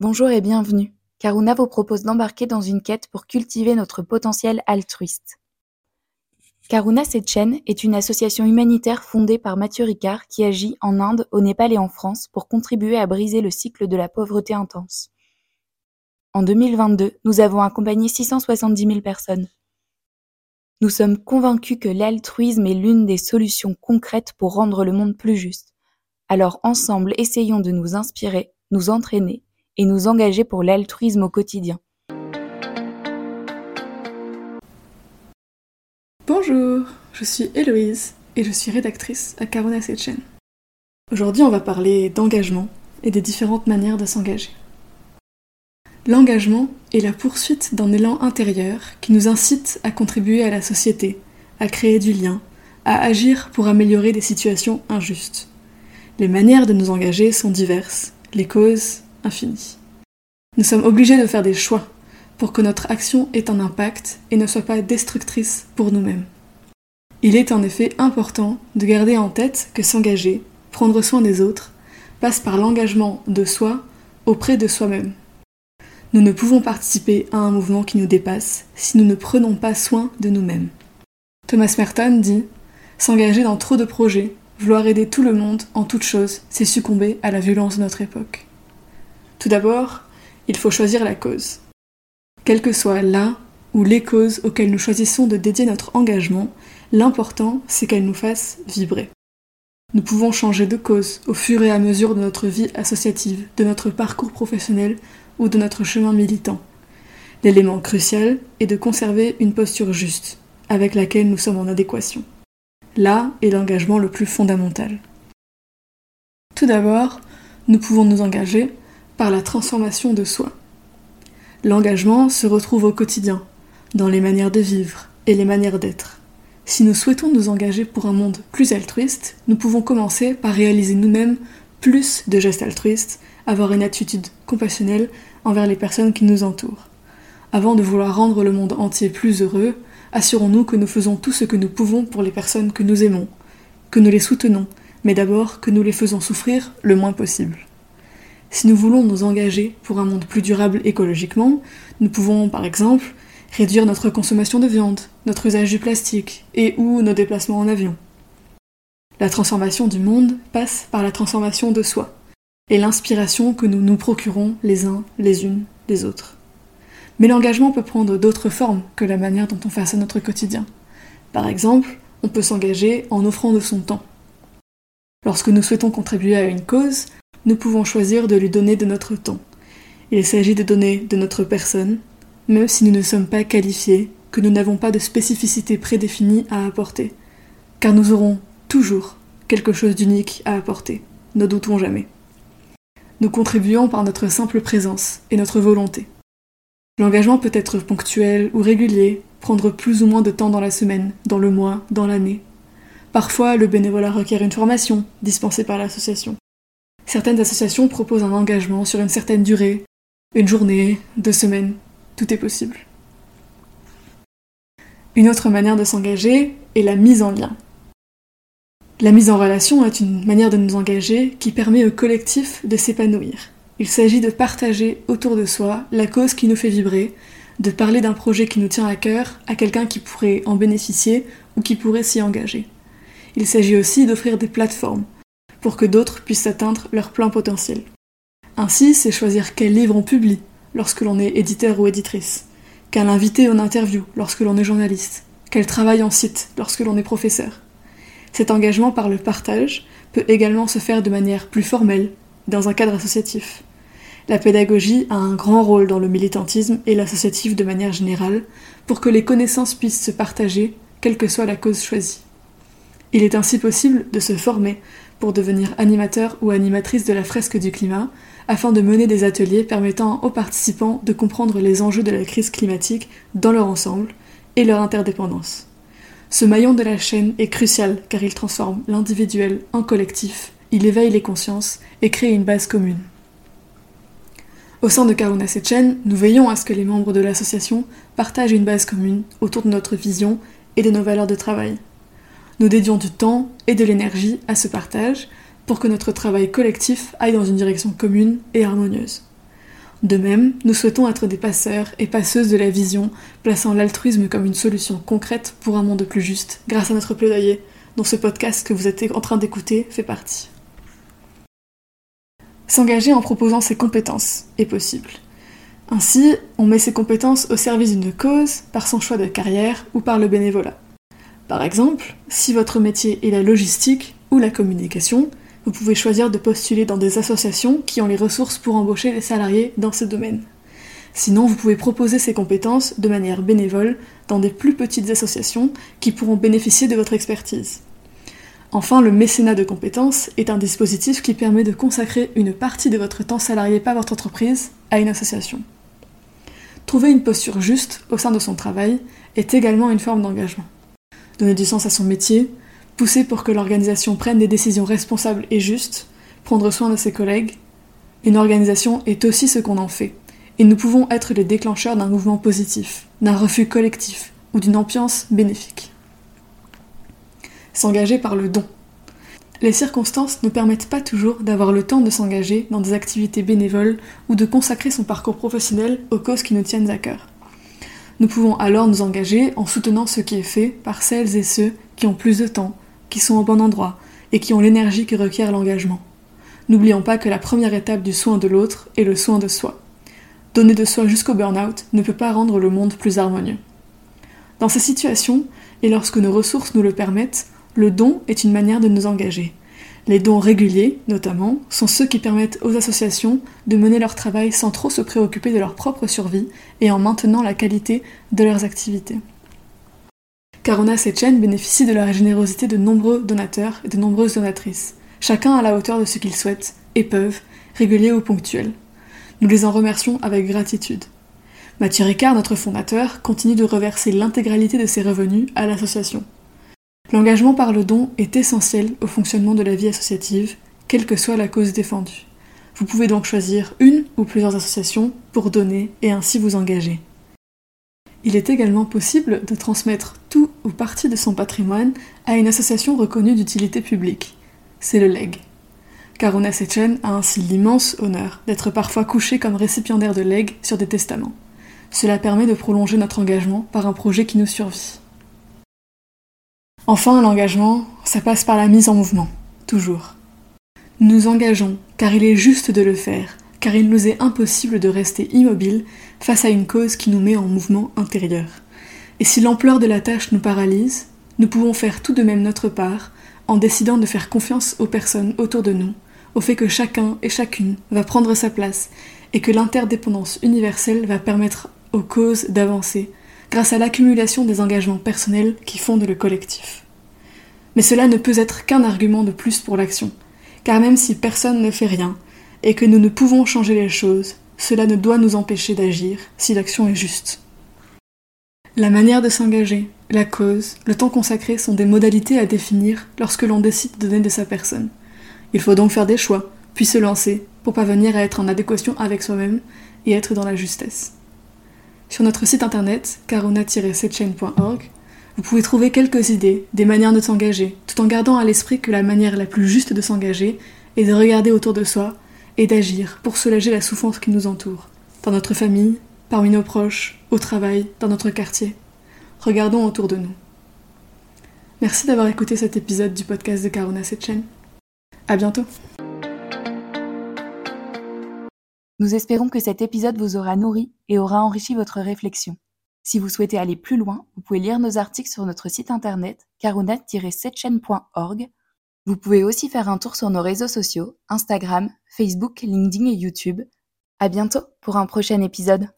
Bonjour et bienvenue. Karuna vous propose d'embarquer dans une quête pour cultiver notre potentiel altruiste. Karuna Sechen est une association humanitaire fondée par Mathieu Ricard qui agit en Inde, au Népal et en France pour contribuer à briser le cycle de la pauvreté intense. En 2022, nous avons accompagné 670 000 personnes. Nous sommes convaincus que l'altruisme est l'une des solutions concrètes pour rendre le monde plus juste. Alors ensemble, essayons de nous inspirer, nous entraîner et nous engager pour l'altruisme au quotidien. Bonjour, je suis Héloïse et je suis rédactrice à Carona Sechen. Aujourd'hui, on va parler d'engagement et des différentes manières de s'engager. L'engagement est la poursuite d'un élan intérieur qui nous incite à contribuer à la société, à créer du lien, à agir pour améliorer des situations injustes. Les manières de nous engager sont diverses, les causes Nous sommes obligés de faire des choix pour que notre action ait un impact et ne soit pas destructrice pour nous-mêmes. Il est en effet important de garder en tête que s'engager, prendre soin des autres, passe par l'engagement de soi auprès de soi-même. Nous ne pouvons participer à un mouvement qui nous dépasse si nous ne prenons pas soin de nous-mêmes. Thomas Merton dit S'engager dans trop de projets, vouloir aider tout le monde en toutes choses, c'est succomber à la violence de notre époque. Tout d'abord, il faut choisir la cause. Quelle que soit la ou les causes auxquelles nous choisissons de dédier notre engagement, l'important c'est qu'elles nous fassent vibrer. Nous pouvons changer de cause au fur et à mesure de notre vie associative, de notre parcours professionnel ou de notre chemin militant. L'élément crucial est de conserver une posture juste, avec laquelle nous sommes en adéquation. Là est l'engagement le plus fondamental. Tout d'abord, nous pouvons nous engager par la transformation de soi. L'engagement se retrouve au quotidien, dans les manières de vivre et les manières d'être. Si nous souhaitons nous engager pour un monde plus altruiste, nous pouvons commencer par réaliser nous-mêmes plus de gestes altruistes, avoir une attitude compassionnelle envers les personnes qui nous entourent. Avant de vouloir rendre le monde entier plus heureux, assurons-nous que nous faisons tout ce que nous pouvons pour les personnes que nous aimons, que nous les soutenons, mais d'abord que nous les faisons souffrir le moins possible. Si nous voulons nous engager pour un monde plus durable écologiquement, nous pouvons par exemple réduire notre consommation de viande, notre usage du plastique et ou nos déplacements en avion. La transformation du monde passe par la transformation de soi et l'inspiration que nous nous procurons les uns les unes les autres. Mais l'engagement peut prendre d'autres formes que la manière dont on façonne notre quotidien. Par exemple, on peut s'engager en offrant de son temps. Lorsque nous souhaitons contribuer à une cause, nous pouvons choisir de lui donner de notre temps. Il s'agit de donner de notre personne, même si nous ne sommes pas qualifiés, que nous n'avons pas de spécificité prédéfinie à apporter, car nous aurons toujours quelque chose d'unique à apporter, ne doutons jamais. Nous contribuons par notre simple présence et notre volonté. L'engagement peut être ponctuel ou régulier, prendre plus ou moins de temps dans la semaine, dans le mois, dans l'année. Parfois, le bénévolat requiert une formation dispensée par l'association. Certaines associations proposent un engagement sur une certaine durée, une journée, deux semaines, tout est possible. Une autre manière de s'engager est la mise en lien. La mise en relation est une manière de nous engager qui permet au collectif de s'épanouir. Il s'agit de partager autour de soi la cause qui nous fait vibrer, de parler d'un projet qui nous tient à cœur à quelqu'un qui pourrait en bénéficier ou qui pourrait s'y engager. Il s'agit aussi d'offrir des plateformes pour que d'autres puissent atteindre leur plein potentiel. Ainsi, c'est choisir quel livre on publie lorsque l'on est éditeur ou éditrice, quel invité en interview lorsque l'on est journaliste, quel travail en site lorsque l'on est professeur. Cet engagement par le partage peut également se faire de manière plus formelle, dans un cadre associatif. La pédagogie a un grand rôle dans le militantisme et l'associatif de manière générale pour que les connaissances puissent se partager, quelle que soit la cause choisie. Il est ainsi possible de se former pour devenir animateur ou animatrice de la fresque du climat, afin de mener des ateliers permettant aux participants de comprendre les enjeux de la crise climatique dans leur ensemble et leur interdépendance. Ce maillon de la chaîne est crucial car il transforme l'individuel en collectif, il éveille les consciences et crée une base commune. Au sein de Karuna Sechen, nous veillons à ce que les membres de l'association partagent une base commune autour de notre vision et de nos valeurs de travail. Nous dédions du temps et de l'énergie à ce partage pour que notre travail collectif aille dans une direction commune et harmonieuse. De même, nous souhaitons être des passeurs et passeuses de la vision, plaçant l'altruisme comme une solution concrète pour un monde plus juste, grâce à notre plaidoyer, dont ce podcast que vous êtes en train d'écouter fait partie. S'engager en proposant ses compétences est possible. Ainsi, on met ses compétences au service d'une cause par son choix de carrière ou par le bénévolat. Par exemple, si votre métier est la logistique ou la communication, vous pouvez choisir de postuler dans des associations qui ont les ressources pour embaucher les salariés dans ce domaine. Sinon, vous pouvez proposer ces compétences de manière bénévole dans des plus petites associations qui pourront bénéficier de votre expertise. Enfin, le mécénat de compétences est un dispositif qui permet de consacrer une partie de votre temps salarié par votre entreprise à une association. Trouver une posture juste au sein de son travail est également une forme d'engagement. Donner du sens à son métier, pousser pour que l'organisation prenne des décisions responsables et justes, prendre soin de ses collègues. Une organisation est aussi ce qu'on en fait, et nous pouvons être les déclencheurs d'un mouvement positif, d'un refus collectif ou d'une ambiance bénéfique. S'engager par le don. Les circonstances ne permettent pas toujours d'avoir le temps de s'engager dans des activités bénévoles ou de consacrer son parcours professionnel aux causes qui nous tiennent à cœur. Nous pouvons alors nous engager en soutenant ce qui est fait par celles et ceux qui ont plus de temps, qui sont au bon endroit et qui ont l'énergie que requiert l'engagement. N'oublions pas que la première étape du soin de l'autre est le soin de soi. Donner de soi jusqu'au burn-out ne peut pas rendre le monde plus harmonieux. Dans ces situations, et lorsque nos ressources nous le permettent, le don est une manière de nous engager. Les dons réguliers, notamment, sont ceux qui permettent aux associations de mener leur travail sans trop se préoccuper de leur propre survie et en maintenant la qualité de leurs activités. Carona Sechen bénéficie de la générosité de nombreux donateurs et de nombreuses donatrices, chacun à la hauteur de ce qu'ils souhaitent et peuvent, réguliers ou ponctuels. Nous les en remercions avec gratitude. Mathieu Ricard, notre fondateur, continue de reverser l'intégralité de ses revenus à l'association. L'engagement par le don est essentiel au fonctionnement de la vie associative, quelle que soit la cause défendue. Vous pouvez donc choisir une ou plusieurs associations pour donner et ainsi vous engager. Il est également possible de transmettre tout ou partie de son patrimoine à une association reconnue d'utilité publique. C'est le LEG. Karuna Sechen a ainsi l'immense honneur d'être parfois couché comme récipiendaire de legs sur des testaments. Cela permet de prolonger notre engagement par un projet qui nous survit. Enfin, l'engagement, ça passe par la mise en mouvement, toujours. Nous nous engageons car il est juste de le faire, car il nous est impossible de rester immobile face à une cause qui nous met en mouvement intérieur. Et si l'ampleur de la tâche nous paralyse, nous pouvons faire tout de même notre part en décidant de faire confiance aux personnes autour de nous, au fait que chacun et chacune va prendre sa place et que l'interdépendance universelle va permettre aux causes d'avancer grâce à l'accumulation des engagements personnels qui fondent le collectif. Mais cela ne peut être qu'un argument de plus pour l'action, car même si personne ne fait rien, et que nous ne pouvons changer les choses, cela ne doit nous empêcher d'agir si l'action est juste. La manière de s'engager, la cause, le temps consacré sont des modalités à définir lorsque l'on décide de donner de sa personne. Il faut donc faire des choix, puis se lancer, pour parvenir à être en adéquation avec soi-même et être dans la justesse. Sur notre site internet, carona-setchain.org, vous pouvez trouver quelques idées, des manières de s'engager, tout en gardant à l'esprit que la manière la plus juste de s'engager est de regarder autour de soi et d'agir pour soulager la souffrance qui nous entoure, dans notre famille, parmi nos proches, au travail, dans notre quartier. Regardons autour de nous. Merci d'avoir écouté cet épisode du podcast de Karuna Setchen. À bientôt. Nous espérons que cet épisode vous aura nourri et aura enrichi votre réflexion. Si vous souhaitez aller plus loin, vous pouvez lire nos articles sur notre site internet karuna-setchen.org vous pouvez aussi faire un tour sur nos réseaux sociaux, Instagram, Facebook, LinkedIn et YouTube. À bientôt pour un prochain épisode.